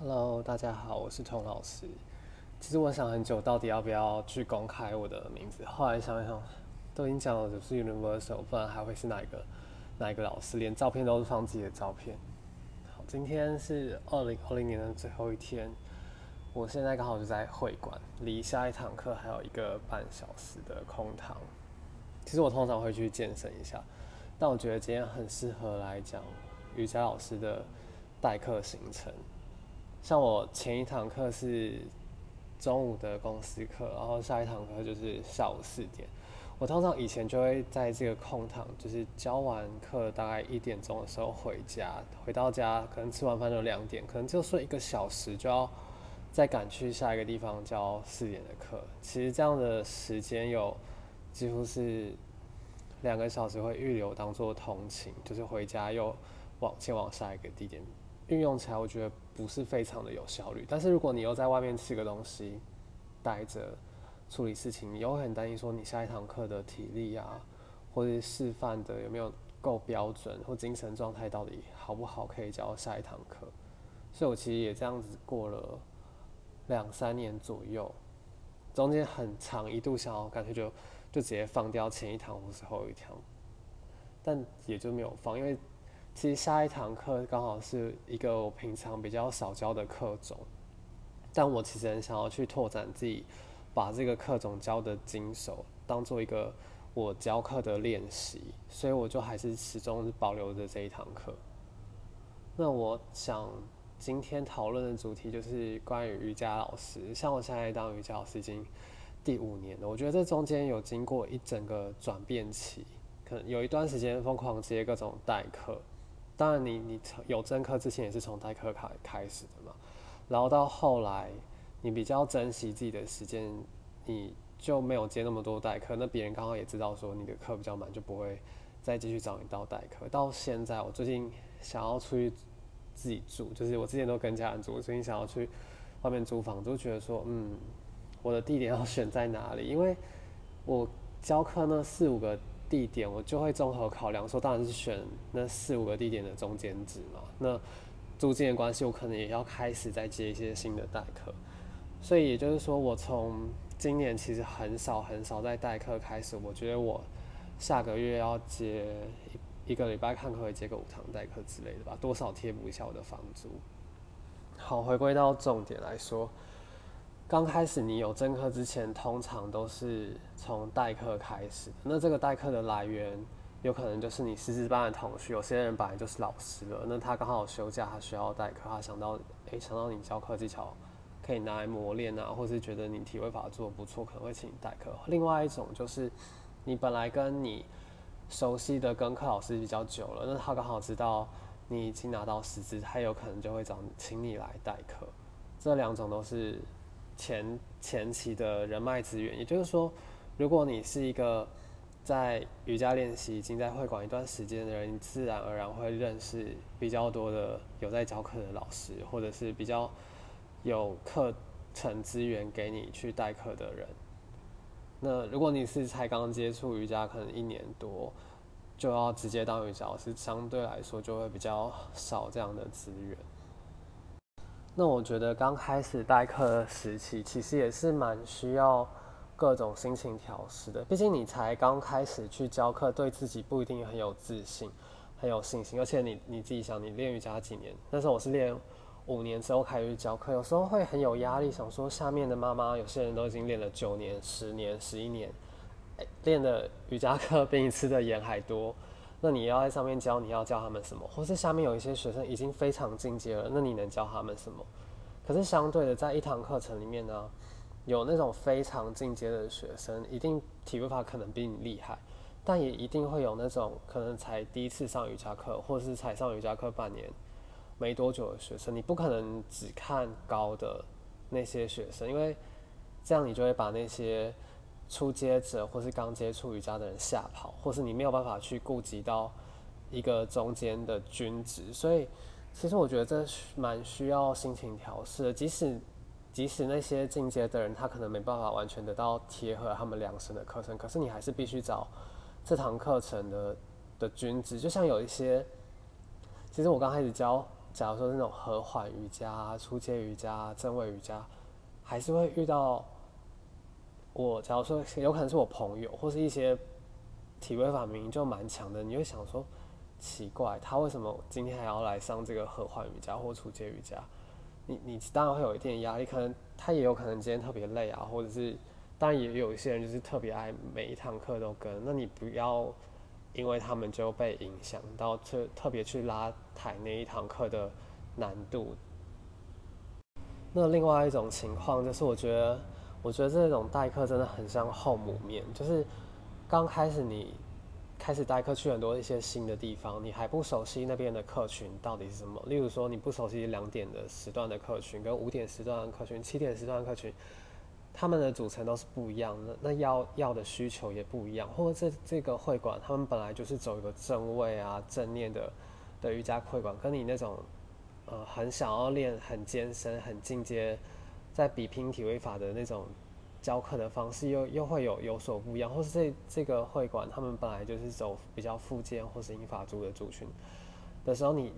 Hello，大家好，我是童老师。其实我想很久，到底要不要去公开我的名字？后来想一想，都已经讲了，就是 Universal，不然还会是哪一个哪一个老师？连照片都是放自己的照片。好，今天是二零二零年的最后一天，我现在刚好就在会馆，离下一堂课还有一个半小时的空堂。其实我通常会去健身一下，但我觉得今天很适合来讲瑜伽老师的代课行程。像我前一堂课是中午的公司课，然后下一堂课就是下午四点。我通常以前就会在这个空堂，就是教完课大概一点钟的时候回家，回到家可能吃完饭就两点，可能就睡一个小时，就要再赶去下一个地方教四点的课。其实这样的时间有几乎是两个小时会预留当做通勤，就是回家又往前往下一个地点。运用起来，我觉得不是非常的有效率。但是如果你又在外面吃个东西，待着处理事情，你又会很担心说你下一堂课的体力啊，或者示范的有没有够标准，或精神状态到底好不好，可以教下一堂课。所以我其实也这样子过了两三年左右，中间很长一度想要干脆就就直接放掉前一堂或是后一堂，但也就没有放，因为。其实下一堂课刚好是一个我平常比较少教的课种，但我其实很想要去拓展自己，把这个课种教的精熟，当做一个我教课的练习，所以我就还是始终保留着这一堂课。那我想今天讨论的主题就是关于瑜伽老师，像我现在当瑜伽老师已经第五年了，我觉得这中间有经过一整个转变期，可能有一段时间疯狂接各种代课。当然，你你有正课之前也是从代课开开始的嘛，然后到后来你比较珍惜自己的时间，你就没有接那么多代课。那别人刚好也知道说你的课比较满，就不会再继续找你到代课。到现在，我最近想要出去自己住，就是我之前都跟家人住，我最近想要去外面租房，就觉得说，嗯，我的地点要选在哪里？因为我教课那四五个。地点我就会综合考量，说当然是选那四五个地点的中间值嘛。那租金的关系，我可能也要开始再接一些新的代课。所以也就是说，我从今年其实很少很少在代课开始。我觉得我下个月要接一个礼拜看可以接个五堂代课之类的吧，多少贴补一下我的房租。好，回归到重点来说。刚开始你有正课之前，通常都是从代课开始。那这个代课的来源，有可能就是你师资班的同学，有些人本来就是老师了，那他刚好休假，他需要代课，他想到，诶，想到你教课技巧可以拿来磨练啊，或是觉得你体位法做的不错，可能会请你代课。另外一种就是，你本来跟你熟悉的跟课老师比较久了，那他刚好知道你已经拿到师资，他有可能就会找你请你来代课。这两种都是。前前期的人脉资源，也就是说，如果你是一个在瑜伽练习已经在会馆一段时间的人，你自然而然会认识比较多的有在教课的老师，或者是比较有课程资源给你去代课的人。那如果你是才刚接触瑜伽，可能一年多就要直接当瑜伽老师，相对来说就会比较少这样的资源。那我觉得刚开始代课的时期，其实也是蛮需要各种心情调试的。毕竟你才刚开始去教课，对自己不一定很有自信、很有信心。而且你你自己想，你练瑜伽几年？但是我是练五年之后开始教课，有时候会很有压力，想说下面的妈妈有些人都已经练了九年、十年、十一年，练的瑜伽课 比你吃的盐还多。那你要在上面教，你要教他们什么？或是下面有一些学生已经非常进阶了，那你能教他们什么？可是相对的，在一堂课程里面呢，有那种非常进阶的学生，一定体育法可能比你厉害，但也一定会有那种可能才第一次上瑜伽课，或是才上瑜伽课半年没多久的学生，你不可能只看高的那些学生，因为这样你就会把那些。初阶者或是刚接触瑜伽的人吓跑，或是你没有办法去顾及到一个中间的均值，所以其实我觉得这蛮需要心情调试的。即使即使那些进阶的人，他可能没办法完全得到贴合他们量身的课程，可是你还是必须找这堂课程的的均值。就像有一些，其实我刚开始教假如说那种和缓瑜伽、初阶瑜伽、正位瑜伽，还是会遇到我。假如说有可能是我朋友，或是一些体位法明明就蛮强的，你会想说奇怪，他为什么今天还要来上这个合欢瑜伽或初阶瑜伽？你你当然会有一点压力，可能他也有可能今天特别累啊，或者是当然也有一些人就是特别爱每一堂课都跟，那你不要。因为他们就被影响到，特特别去拉抬那一堂课的难度。那另外一种情况就是，我觉得，我觉得这种代课真的很像后母面，就是刚开始你开始代课去很多一些新的地方，你还不熟悉那边的客群到底是什么。例如说，你不熟悉两点的时段的客群，跟五点时段的客群，七点时段的客群。他们的组成都是不一样的，那要要的需求也不一样，或者这这个会馆，他们本来就是走一个正位啊正念的的瑜伽会馆，跟你那种呃很想要练很艰深很进阶，在比拼体位法的那种教课的方式，又又会有有所不一样，或是这这个会馆，他们本来就是走比较附件或是英法族的族群的时候，你。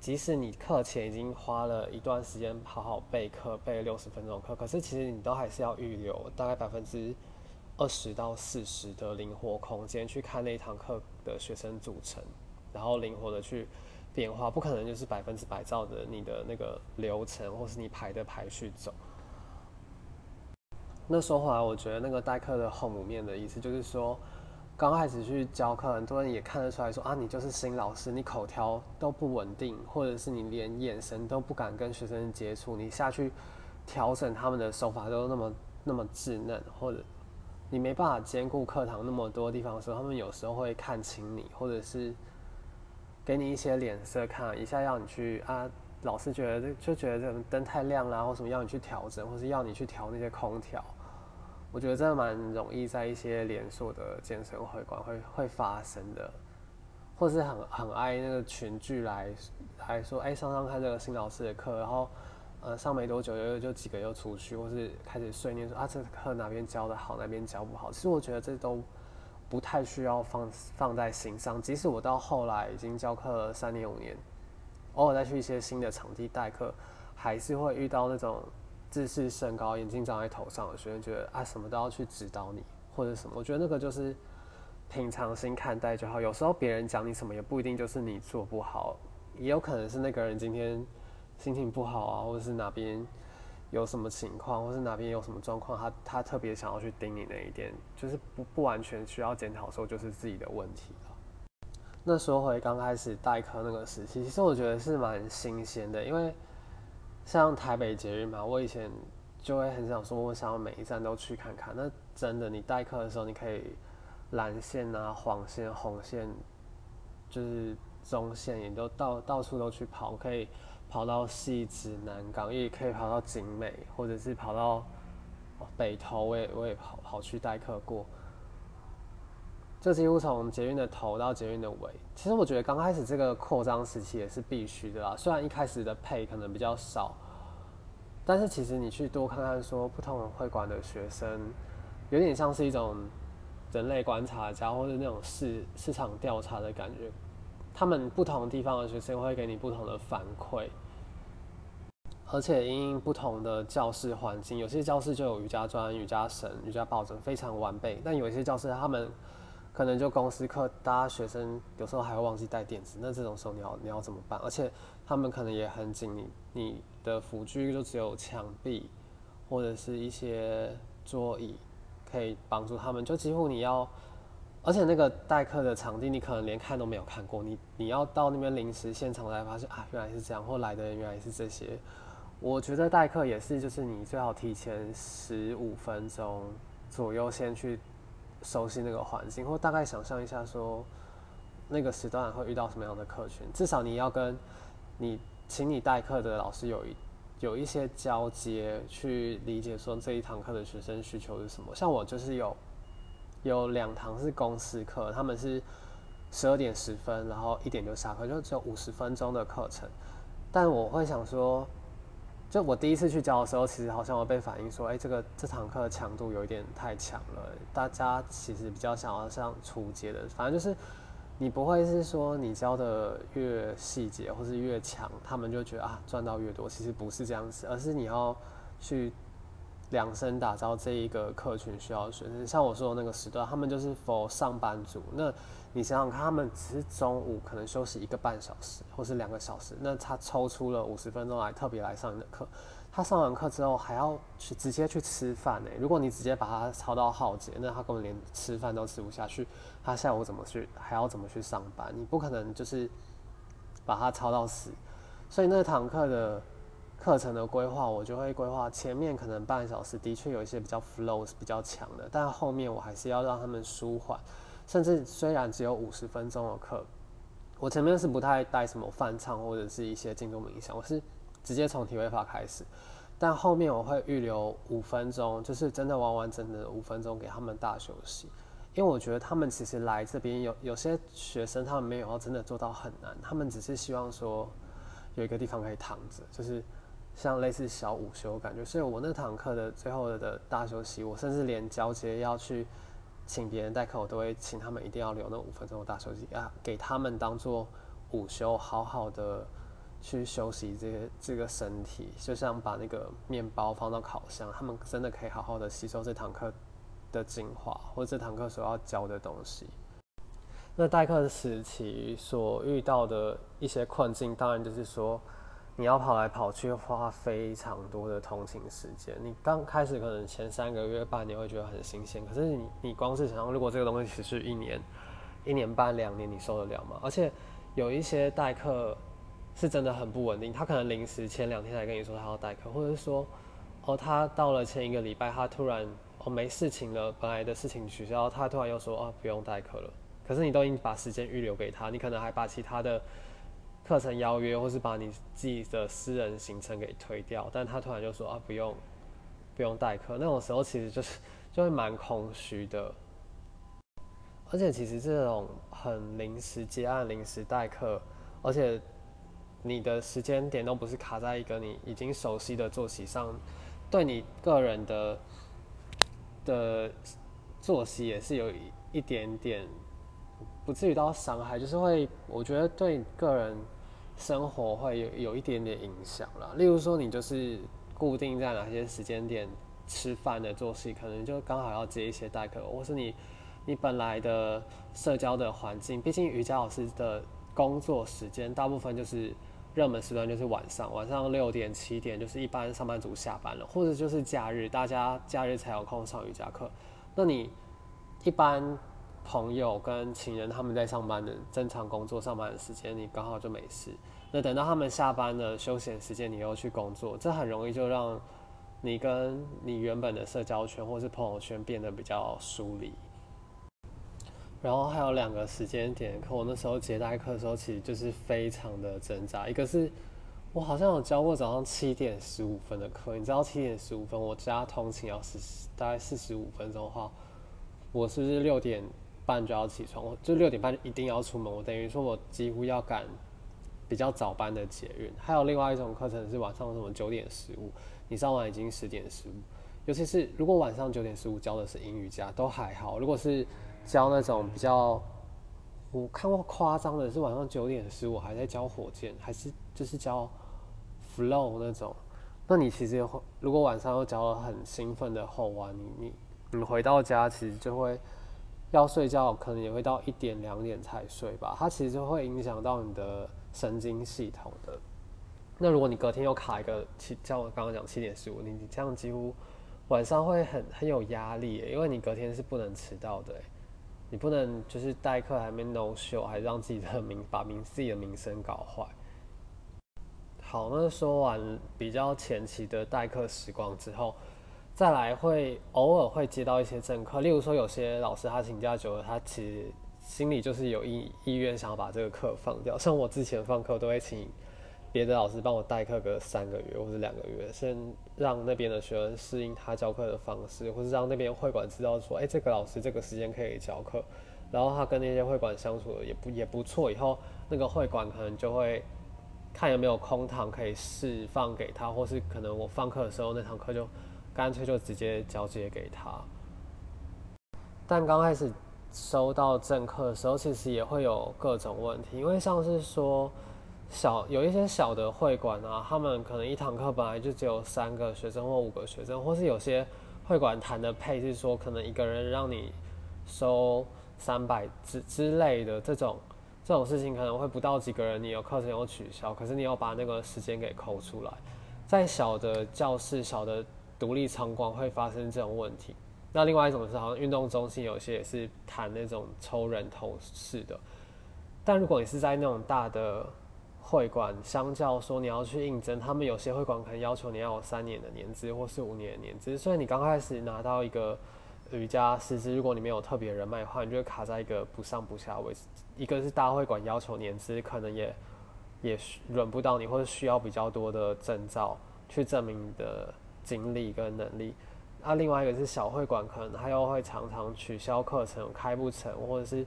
即使你课前已经花了一段时间好好备课，备六十分钟课，可是其实你都还是要预留大概百分之二十到四十的灵活空间去看那一堂课的学生组成，然后灵活的去变化，不可能就是百分之百照着你的那个流程或是你排的排序走。那说回来，我觉得那个代课的后母面的意思就是说。刚开始去教课，很多人也看得出来说啊，你就是新老师，你口条都不稳定，或者是你连眼神都不敢跟学生接触，你下去调整他们的手法都那么那么稚嫩，或者你没办法兼顾课堂那么多地方的时候，他们有时候会看轻你，或者是给你一些脸色看，一下要你去啊，老师觉得就觉得这灯太亮啦，或什么要你去调整，或是要你去调那些空调。我觉得真的蛮容易在一些连锁的健身会馆会会发生的，或是很很爱那个群聚来，还说哎上上看这个新老师的课，然后呃上没多久又就几个又出去，或是开始碎念说啊这课哪边教的好，哪边教不好。其实我觉得这都不太需要放放在心上。即使我到后来已经教课三年五年，偶尔再去一些新的场地代课，还是会遇到那种。自视甚高、眼镜长在头上的学生觉得啊，什么都要去指导你或者什么，我觉得那个就是平常心看待就好。有时候别人讲你什么，也不一定就是你做不好，也有可能是那个人今天心情不好啊，或者是哪边有什么情况，或是哪边有什么状况，他他特别想要去盯你那一点，就是不不完全需要检讨，说就是自己的问题。那说回刚开始代课那个时期，其实我觉得是蛮新鲜的，因为。像台北捷运嘛，我以前就会很想说，我想要每一站都去看看。那真的，你代课的时候，你可以蓝线啊、黄线、红线，就是中线，也都到到处都去跑，可以跑到西子南港，也可以跑到景美，或者是跑到北投，我也我也跑跑去代课过。这几乎从捷运的头到捷运的尾，其实我觉得刚开始这个扩张时期也是必须的啦。虽然一开始的配可能比较少，但是其实你去多看看，说不同会馆的学生，有点像是一种人类观察家或者那种市市场调查的感觉。他们不同地方的学生会给你不同的反馈，而且因不同的教室环境，有些教室就有瑜伽砖、瑜伽绳、瑜伽抱枕，非常完备。但有一些教室他们可能就公司课，大家学生有时候还会忘记带垫子，那这种时候你要你要怎么办？而且他们可能也很紧，你你的辅具就只有墙壁或者是一些桌椅可以帮助他们，就几乎你要，而且那个代课的场地你可能连看都没有看过，你你要到那边临时现场才发现啊，原来是这样，或来的人原来是这些。我觉得代课也是，就是你最好提前十五分钟左右先去。熟悉那个环境，或大概想象一下，说那个时段会遇到什么样的客群，至少你要跟你请你代课的老师有一有一些交接，去理解说这一堂课的学生需求是什么。像我就是有有两堂是公司课，他们是十二点十分，然后一点就下课，就只有五十分钟的课程，但我会想说。就我第一次去教的时候，其实好像我被反映说，哎，这个这堂课的强度有一点太强了。大家其实比较想要上初阶的，反正就是你不会是说你教的越细节或是越强，他们就觉得啊赚到越多，其实不是这样子，而是你要去量身打造这一个客群需要的学生。像我说的那个时段，他们就是 for 上班族。那你想想看，他们只是中午可能休息一个半小时或是两个小时，那他抽出了五十分钟来特别来上你的课。他上完课之后还要去直接去吃饭呢。如果你直接把他操到耗竭，那他根本连吃饭都吃不下去。他下午怎么去，还要怎么去上班？你不可能就是把他操到死。所以那堂课的课程的规划，我就会规划前面可能半小时的确有一些比较 flow 比较强的，但后面我还是要让他们舒缓。甚至虽然只有五十分钟的课，我前面是不太带什么翻唱或者是一些静坐冥想，我是。直接从体位法开始，但后面我会预留五分钟，就是真的完完整整的五分钟给他们大休息，因为我觉得他们其实来这边有有些学生他们没有要真的做到很难，他们只是希望说有一个地方可以躺着，就是像类似小午休感觉。所以我那堂课的最后的大休息，我甚至连交接要去请别人代课，我都会请他们一定要留那五分钟的大休息啊，给他们当做午休，好好的。去休息这些这个身体，就像把那个面包放到烤箱，他们真的可以好好的吸收这堂课的精华，或者这堂课所要教的东西。那代课时期所遇到的一些困境，当然就是说你要跑来跑去，花非常多的通勤时间。你刚开始可能前三个月、半年会觉得很新鲜，可是你你光是想象，如果这个东西持续一年、一年半、两年，你受得了吗？而且有一些代课。是真的很不稳定，他可能临时前两天才跟你说他要代课，或者是说，哦，他到了前一个礼拜，他突然哦没事情了，本来的事情取消，他突然又说哦不用代课了。可是你都已经把时间预留给他，你可能还把其他的课程邀约，或是把你自己的私人行程给推掉，但他突然就说啊不用不用代课，那种时候其实就是 就会蛮空虚的。而且其实这种很临时接案、临时代课，而且。你的时间点都不是卡在一个你已经熟悉的作息上，对你个人的的作息也是有一点点不至于到伤害，就是会我觉得对个人生活会有有一点点影响啦。例如说，你就是固定在哪些时间点吃饭的作息，可能就刚好要接一些代课，或是你你本来的社交的环境，毕竟瑜伽老师的工作时间大部分就是。热门时段就是晚上，晚上六点七点就是一般上班族下班了，或者就是假日，大家假日才有空上瑜伽课。那你一般朋友跟情人他们在上班的正常工作上班的时间，你刚好就没事。那等到他们下班的休闲时间，你又去工作，这很容易就让你跟你原本的社交圈或是朋友圈变得比较疏离。然后还有两个时间点，可我那时候接待课的时候，其实就是非常的挣扎。一个是我好像有教过早上七点十五分的课，你知道七点十五分我加通勤要四大概四十五分钟的话，我是不是六点半就要起床？我就六点半一定要出门，我等于说我几乎要赶比较早班的捷运。还有另外一种课程是晚上什么九点十五，你上完已经十点十五，尤其是如果晚上九点十五教的是英语家都还好，如果是教那种比较，我看过夸张的是晚上九点十五还在教火箭，还是就是教 flow 那种。那你其实如果晚上又教了很兴奋的后弯，你你你回到家其实就会要睡觉，可能也会到一点两点才睡吧。它其实就会影响到你的神经系统的。那如果你隔天又卡一个七，像我刚刚讲七点十五，你你这样几乎晚上会很很有压力，因为你隔天是不能迟到的。你不能就是代课还没 no show，还让自己的名把名自己的名声搞坏。好，那说完比较前期的代课时光之后，再来会偶尔会接到一些正课，例如说有些老师他请假久了，他其实心里就是有意意愿想要把这个课放掉。像我之前放课都会请。别的老师帮我代课个三个月或者两个月，先让那边的学生适应他教课的方式，或是让那边会馆知道说，哎，这个老师这个时间可以教课，然后他跟那些会馆相处的也不也不错，以后那个会馆可能就会看有没有空堂可以释放给他，或是可能我放课的时候那堂课就干脆就直接交接给他。但刚开始收到正课的时候，其实也会有各种问题，因为像是说小有一些小的会馆啊，他们可能一堂课本来就只有三个学生或五个学生，或是有些会馆谈的配是说可能一个人让你收三百之之类的这种这种事情，可能会不到几个人，你有课程有取消，可是你要把那个时间给抠出来，在小的教室、小的独立场馆会发生这种问题。那另外一种是，好像运动中心有些也是谈那种抽人头式的，但如果你是在那种大的会馆，相较说你要去应征，他们有些会馆可能要求你要有三年的年资或是五年的年资，所以你刚开始拿到一个瑜伽师资，如果你没有特别人脉的话，你就会卡在一个不上不下位置。一个是大会馆要求年资，可能也也轮不到你，或者需要比较多的证照去证明你的经历跟能力。那另外一个是小会馆，可能他又会常常取消课程，开不成，或者是，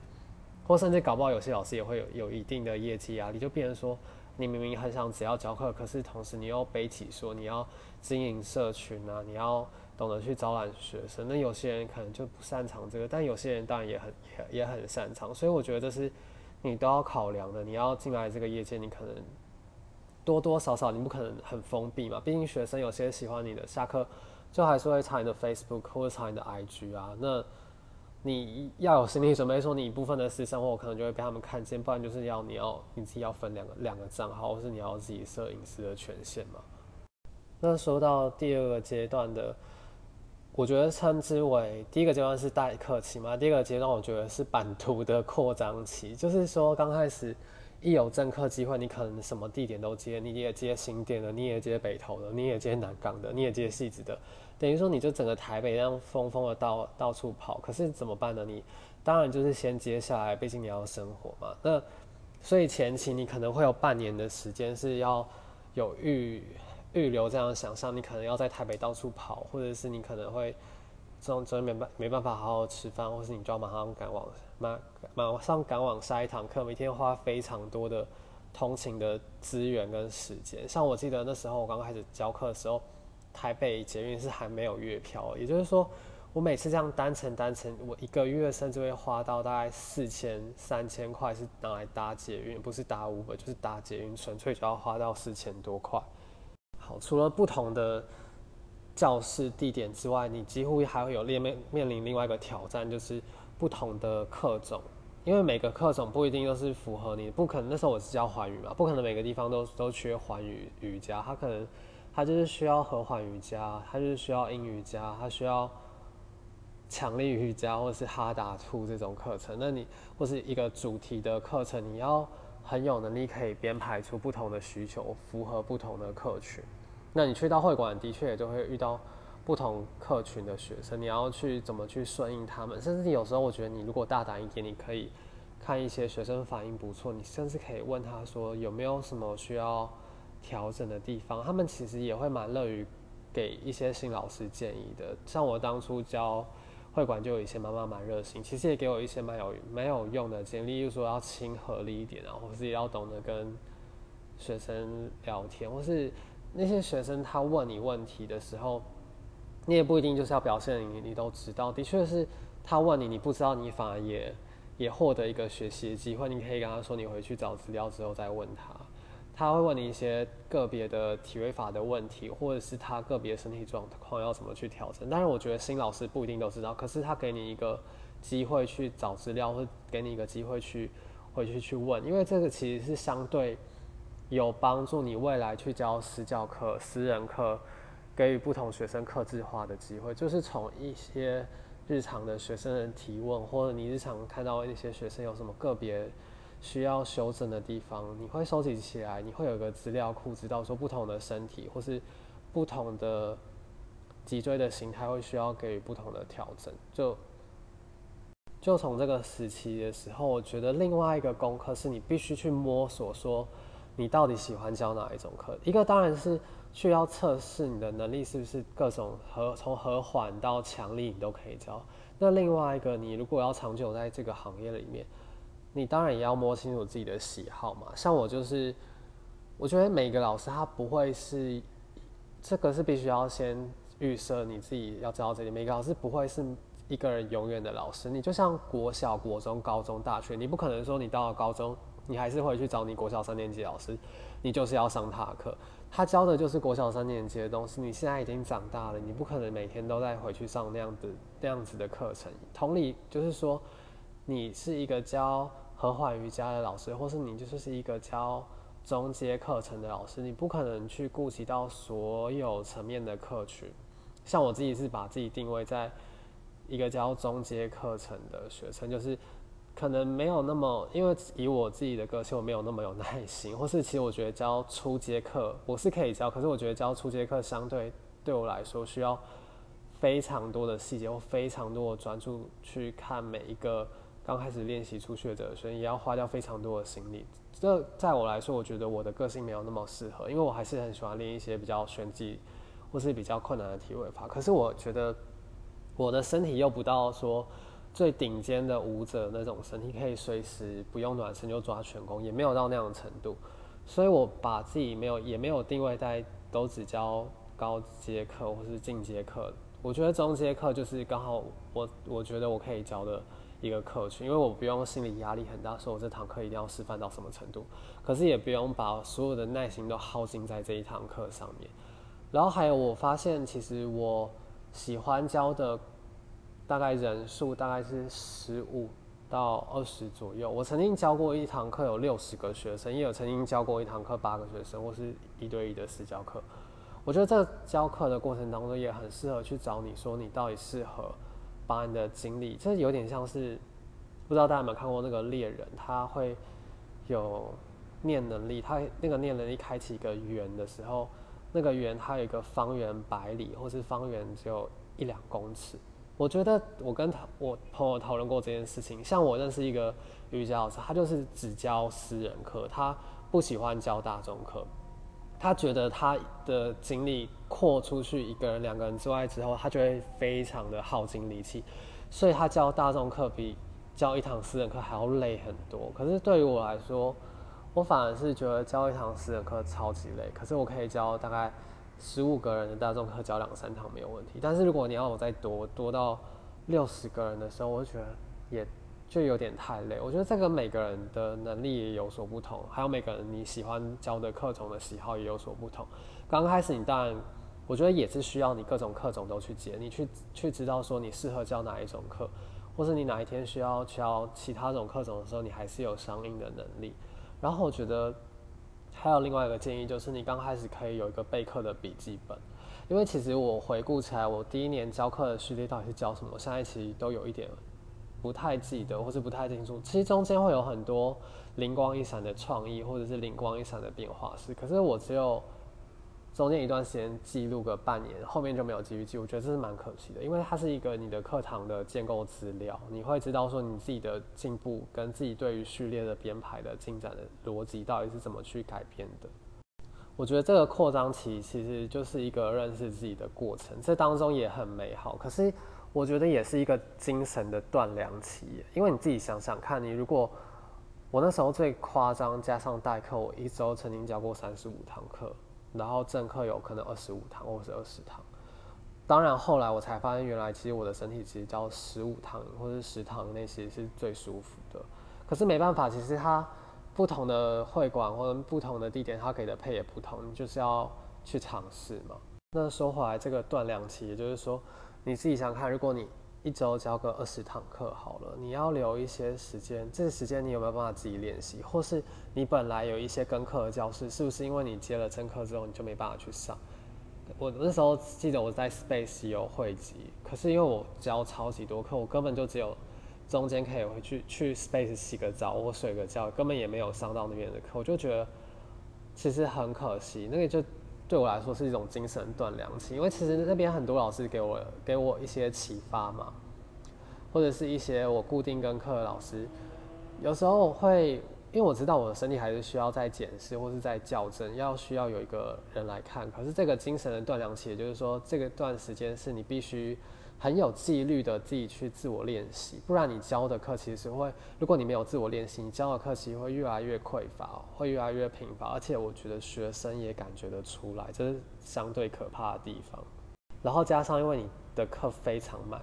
或甚至搞不好有些老师也会有有一定的业绩压力，就变成说，你明明很想只要教课，可是同时你又背起说你要经营社群啊，你要懂得去招揽学生，那有些人可能就不擅长这个，但有些人当然也很也也很擅长，所以我觉得这是你都要考量的。你要进来这个业界，你可能多多少少你不可能很封闭嘛，毕竟学生有些喜欢你的，下课。就还是会查你的 Facebook 或者查你的 IG 啊，那你要有心理准备，说你一部分的私生活可能就会被他们看见，不然就是要你要你自己要分两个两个账号，或是你要自己设隐私的权限嘛。那说到第二个阶段的，我觉得称之为第一个阶段是待客期嘛，第二个阶段我觉得是版图的扩张期，就是说刚开始。一有政客机会，你可能什么地点都接，你也接新店的，你也接北投的，你也接南港的，你也接戏子的，等于说你就整个台北这样疯疯的到到处跑。可是怎么办呢？你当然就是先接下来，毕竟你要生活嘛。那所以前期你可能会有半年的时间是要有预预留这样的想象，你可能要在台北到处跑，或者是你可能会。这种真没办没办法好好吃饭，或是你就要马上赶往马马上赶往下一堂课，每天花非常多的通勤的资源跟时间。像我记得那时候我刚开始教课的时候，台北捷运是还没有月票，也就是说我每次这样单程单程，我一个月甚至会花到大概四千三千块是拿来搭捷运，不是搭五百就是搭捷运，纯粹就要花到四千多块。好，除了不同的。教室地点之外，你几乎还会有面面临另外一个挑战，就是不同的课种，因为每个课种不一定都是符合你，不可能那时候我是教环语嘛，不可能每个地方都都缺环语瑜伽，它可能它就是需要和缓瑜伽，它就是需要阴瑜伽，它需要强力瑜伽或者是哈达兔这种课程，那你或是一个主题的课程，你要很有能力可以编排出不同的需求，符合不同的客群。那你去到会馆，的确也就会遇到不同客群的学生，你要去怎么去顺应他们，甚至有时候我觉得你如果大胆一点，你可以看一些学生反应不错，你甚至可以问他说有没有什么需要调整的地方，他们其实也会蛮乐于给一些新老师建议的。像我当初教会馆就有一些妈妈蛮热心，其实也给我一些蛮有蛮有用的建议，例如说要亲和力一点啊，或是也要懂得跟学生聊天，或是。那些学生他问你问题的时候，你也不一定就是要表现你你都知道。的确是他问你你不知道，你反而也也获得一个学习的机会。你可以跟他说，你回去找资料之后再问他。他会问你一些个别的体位法的问题，或者是他个别身体状况要怎么去调整。但是，我觉得新老师不一定都知道，可是他给你一个机会去找资料，或给你一个机会去回去去问，因为这个其实是相对。有帮助你未来去教私教课、私人课，给予不同学生客制化的机会，就是从一些日常的学生提问，或者你日常看到一些学生有什么个别需要修正的地方，你会收集起来，你会有一个资料库，知道说不同的身体或是不同的脊椎的形态会需要给予不同的调整。就就从这个时期的时候，我觉得另外一个功课是你必须去摸索说。你到底喜欢教哪一种课？一个当然是需要测试你的能力是不是各种和从和缓到强力你都可以教。那另外一个，你如果要长久在这个行业里面，你当然也要摸清楚自己的喜好嘛。像我就是，我觉得每个老师他不会是这个是必须要先预设你自己要知道这里，每个老师不会是一个人永远的老师。你就像国小、国中、高中、大学，你不可能说你到了高中，你还是会去找你国小三年级老师，你就是要上他的课。他教的就是国小三年级的东西。你现在已经长大了，你不可能每天都在回去上那样子那样子的课程。同理，就是说，你是一个教和缓瑜伽的老师，或是你就是是一个教中阶课程的老师，你不可能去顾及到所有层面的客群。像我自己是把自己定位在一个教中阶课程的学生，就是可能没有那么，因为以我自己的个性，我没有那么有耐心，或是其实我觉得教初阶课我是可以教，可是我觉得教初阶课相对对我来说需要非常多的细节或非常多的专注去看每一个刚开始练习初学者，所以也要花掉非常多的心力。这在我来说，我觉得我的个性没有那么适合，因为我还是很喜欢练一些比较玄技。或是比较困难的体位法，可是我觉得我的身体又不到说最顶尖的舞者那种身体，可以随时不用暖身就抓全功，也没有到那样的程度，所以我把自己没有也没有定位在都只教高阶课或是进阶课，我觉得中阶课就是刚好我我觉得我可以教的一个课群，因为我不用心理压力很大，说我这堂课一定要示范到什么程度，可是也不用把所有的耐心都耗尽在这一堂课上面。然后还有，我发现其实我喜欢教的大概人数大概是十五到二十左右。我曾经教过一堂课有六十个学生，也有曾经教过一堂课八个学生，或是一对一的私教课。我觉得这教课的过程当中也很适合去找你说你到底适合把你的精力，这有点像是不知道大家有没有看过那个猎人，他会有念能力，他那个念能力开启一个圆的时候。那个圆它有一个方圆百里，或是方圆只有一两公尺。我觉得我跟我朋友讨论过这件事情。像我认识一个瑜伽老师，他就是只教私人课，他不喜欢教大众课。他觉得他的精力扩出去一个人、两个人之外之后，他就会非常的耗精力气，所以他教大众课比教一堂私人课还要累很多。可是对于我来说，我反而是觉得教一堂私人课超级累，可是我可以教大概十五个人的大众课，教两三堂没有问题。但是如果你要我再多多到六十个人的时候，我就觉得也就有点太累。我觉得这个每个人的能力也有所不同，还有每个人你喜欢教的课种的喜好也有所不同。刚开始你当然，我觉得也是需要你各种课种都去接，你去去知道说你适合教哪一种课，或是你哪一天需要教其他种课种的时候，你还是有相应的能力。然后我觉得还有另外一个建议，就是你刚开始可以有一个备课的笔记本，因为其实我回顾起来，我第一年教课的序列到底是教什么，我现在其实都有一点不太记得，或是不太清楚。其实中间会有很多灵光一闪的创意，或者是灵光一闪的变化是，可是我只有。中间一段时间记录个半年，后面就没有继续记，我觉得这是蛮可惜的，因为它是一个你的课堂的建构资料，你会知道说你自己的进步跟自己对于序列的编排的进展的逻辑到底是怎么去改变的。我觉得这个扩张期其实就是一个认识自己的过程，这当中也很美好，可是我觉得也是一个精神的断粮期，因为你自己想想看，你如果我那时候最夸张，加上代课，我一周曾经教过三十五堂课。然后正课有可能二十五堂或者是二十堂，当然后来我才发现，原来其实我的身体其实教十五堂或者十堂那些是最舒服的。可是没办法，其实它不同的会馆或者不同的地点，它给的配也不同，你就是要去尝试嘛。那说回来，这个断量期，也就是说你自己想看，如果你一周教个二十堂课好了，你要留一些时间。这个时间你有没有办法自己练习？或是你本来有一些跟课的教室，是不是因为你接了真课之后，你就没办法去上？我那时候记得我在 Space 有汇集，可是因为我教超级多课，我根本就只有中间可以回去去 Space 洗个澡或睡个觉，根本也没有上到那边的课。我就觉得其实很可惜，那个就。对我来说是一种精神断粮期，因为其实那边很多老师给我给我一些启发嘛，或者是一些我固定跟课的老师，有时候会因为我知道我的身体还是需要在检视或是在校正，要需要有一个人来看。可是这个精神的断粮期，也就是说这个段时间是你必须。很有纪律的自己去自我练习，不然你教的课其实会，如果你没有自我练习，你教的课其实会越来越匮乏，会越来越贫乏，而且我觉得学生也感觉得出来，这是相对可怕的地方。然后加上因为你的课非常满，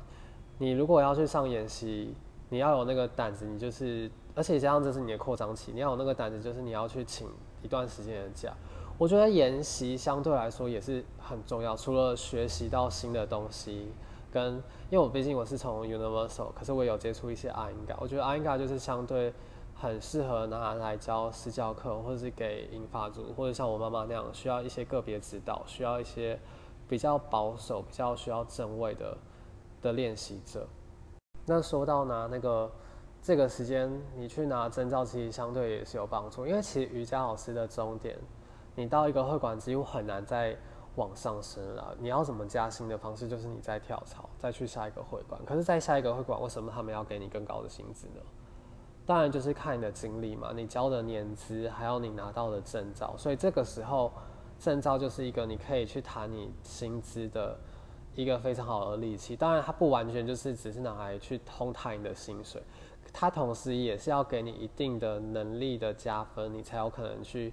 你如果要去上演习，你要有那个胆子，你就是，而且加上这是你的扩张期，你要有那个胆子，就是你要去请一段时间的假。我觉得研习相对来说也是很重要，除了学习到新的东西，跟因为我毕竟我是从 Universal，可是我有接触一些 i n g a 我觉得 i n g a 就是相对很适合拿来教私教课，或者是给英法组，或者像我妈妈那样需要一些个别指导，需要一些比较保守、比较需要正位的的练习者。那说到拿那个这个时间你去拿证照，其实相对也是有帮助，因为其实瑜伽老师的终点。你到一个会馆几乎很难再往上升了。你要怎么加薪的方式，就是你再跳槽，再去下一个会馆。可是，在下一个会馆，为什么他们要给你更高的薪资呢？当然就是看你的经历嘛，你交的年资，还有你拿到的证照。所以这个时候，证照就是一个你可以去谈你薪资的一个非常好的利器。当然，它不完全就是只是拿来去通谈你的薪水，它同时也是要给你一定的能力的加分，你才有可能去。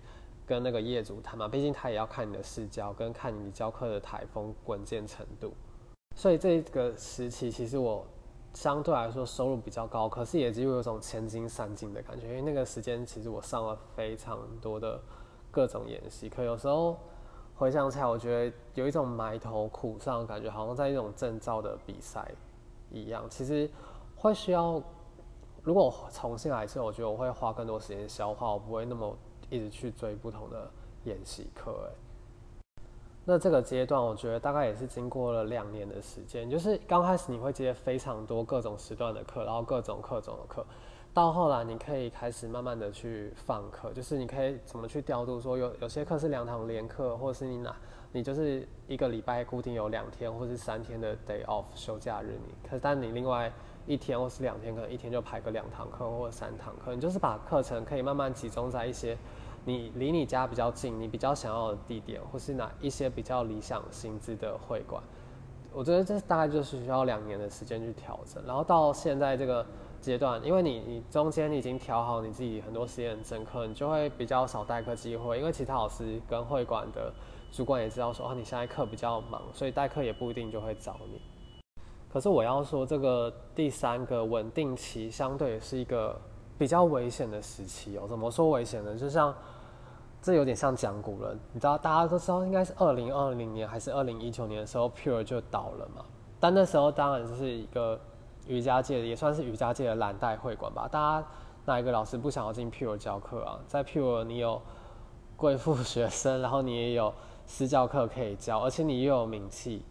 跟那个业主谈嘛，毕竟他也要看你的视教，跟看你教课的台风稳健程度。所以这个时期其实我相对来说收入比较高，可是也只有有种千金散尽的感觉。因为那个时间其实我上了非常多的各种演习课，有时候回想起来，我觉得有一种埋头苦上的感觉，好像在一种证照的比赛一样。其实会需要，如果重新来一次，我觉得我会花更多时间消化，我不会那么。一直去追不同的演习课，哎，那这个阶段我觉得大概也是经过了两年的时间，就是刚开始你会接非常多各种时段的课，然后各种课种的课，到后来你可以开始慢慢的去放课，就是你可以怎么去调度，说有有些课是两堂连课，或是你哪你就是一个礼拜固定有两天或是三天的 day off 休假日，你可但你另外。一天或是两天，可能一天就排个两堂课或者三堂课，你就是把课程可以慢慢集中在一些你离你家比较近、你比较想要的地点，或是哪一些比较理想薪资的会馆。我觉得这大概就是需要两年的时间去调整，然后到现在这个阶段，因为你你中间你已经调好你自己很多时间正课，你就会比较少代课机会，因为其他老师跟会馆的主管也知道说，哦，你现在课比较忙，所以代课也不一定就会找你。可是我要说，这个第三个稳定期相对是一个比较危险的时期哦。怎么说危险呢？就像这有点像讲古人，你知道，大家都知道，应该是二零二零年还是二零一九年的时候，Pure 就倒了嘛。但那时候当然是一个瑜伽界的，也算是瑜伽界的蓝带会馆吧。大家哪一个老师不想要进 Pure 教课啊？在 Pure 你有贵妇学生，然后你也有私教课可以教，而且你又有名气。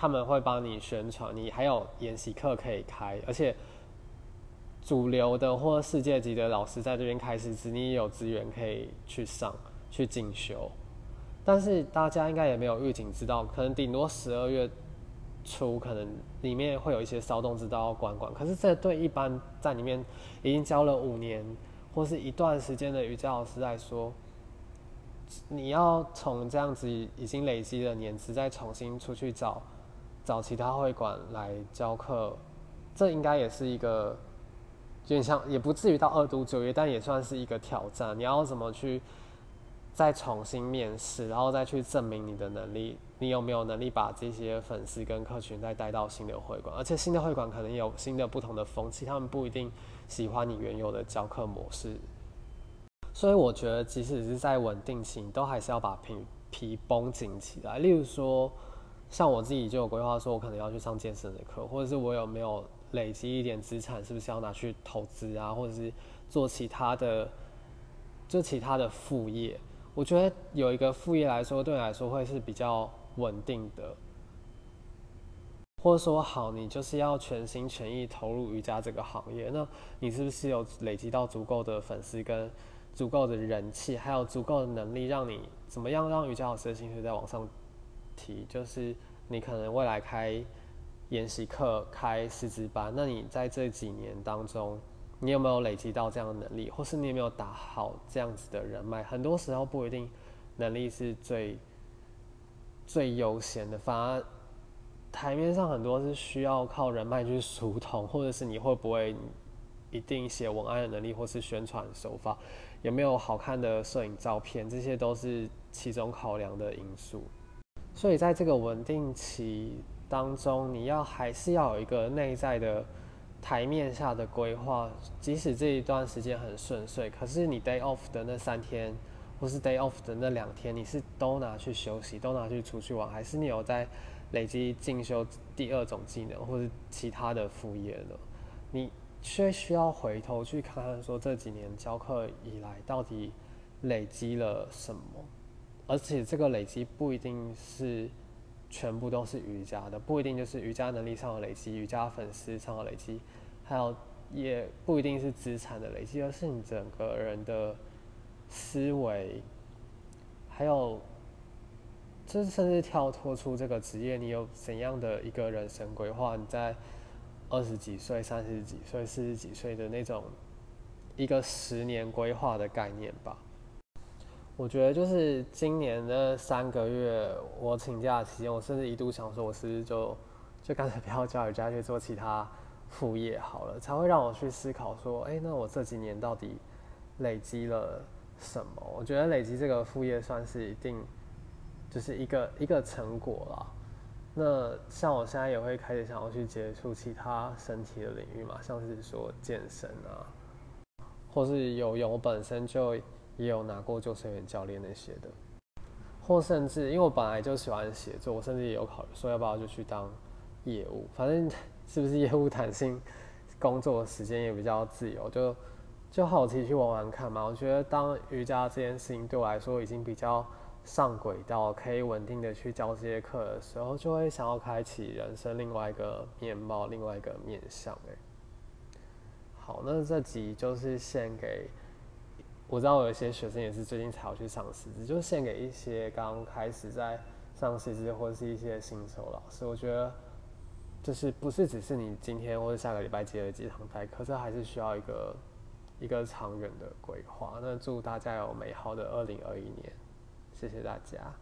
他们会帮你宣传，你还有研习课可以开，而且主流的或世界级的老师在这边开师资，你也有资源可以去上去进修。但是大家应该也没有预警知道，可能顶多十二月初，可能里面会有一些骚动，知道要管管。可是这对一般在里面已经教了五年或是一段时间的瑜伽老师来说，你要从这样子已经累积的年资再重新出去找。找其他会馆来教课，这应该也是一个，有点像，也不至于到二度就业，但也算是一个挑战。你要怎么去再重新面试，然后再去证明你的能力？你有没有能力把这些粉丝跟客群再带到新的会馆？而且新的会馆可能有新的不同的风气，他们不一定喜欢你原有的教课模式。所以我觉得，即使是在稳定期，你都还是要把皮皮绷紧起来。例如说。像我自己就有规划，说我可能要去上健身的课，或者是我有没有累积一点资产，是不是要拿去投资啊，或者是做其他的，就其他的副业。我觉得有一个副业来说，对你来说会是比较稳定的，或者说好，你就是要全心全意投入瑜伽这个行业，那你是不是有累积到足够的粉丝跟足够的人气，还有足够的能力，让你怎么样让瑜伽老师的薪水再往上？提就是你可能未来开研习课、开师资班，那你在这几年当中，你有没有累积到这样的能力，或是你有没有打好这样子的人脉？很多时候不一定能力是最最优先的，反而台面上很多是需要靠人脉去疏通，或者是你会不会一定写文案的能力，或是宣传手法，有没有好看的摄影照片，这些都是其中考量的因素。所以在这个稳定期当中，你要还是要有一个内在的台面下的规划。即使这一段时间很顺遂，可是你 day off 的那三天，或是 day off 的那两天，你是都拿去休息，都拿去出去玩，还是你有在累积进修第二种技能，或是其他的副业呢？你却需要回头去看看，说这几年教课以来到底累积了什么，而且这个累积不一定是。全部都是瑜伽的，不一定就是瑜伽能力上的累积，瑜伽粉丝上的累积，还有也不一定是资产的累积，而是你整个人的思维，还有，这甚至跳脱出这个职业，你有怎样的一个人生规划？你在二十几岁、三十几岁、四十几岁的那种一个十年规划的概念吧。我觉得就是今年的三个月，我请假期间，我甚至一度想说，我是不是就就干脆不要教瑜伽，去做其他副业好了，才会让我去思考说，哎，那我这几年到底累积了什么？我觉得累积这个副业算是一定就是一个一个成果了。那像我现在也会开始想要去接触其他身体的领域嘛，像是说健身啊，或是游泳，我本身就。也有拿过救生员教练那些的，或甚至因为我本来就喜欢写作，我甚至也有考虑说要不要就去当业务，反正 是不是业务弹性工作时间也比较自由，就就好奇去玩玩看嘛。我觉得当瑜伽这件事情对我来说已经比较上轨道，可以稳定的去教这些课的时候，就会想要开启人生另外一个面貌，另外一个面向。哎，好，那这集就是献给。我知道有一些学生也是最近才要去上师资，就献给一些刚开始在上师资或者是一些新手老师。我觉得就是不是只是你今天或者下个礼拜接了几堂代课，这还是需要一个一个长远的规划。那祝大家有美好的二零二一年，谢谢大家。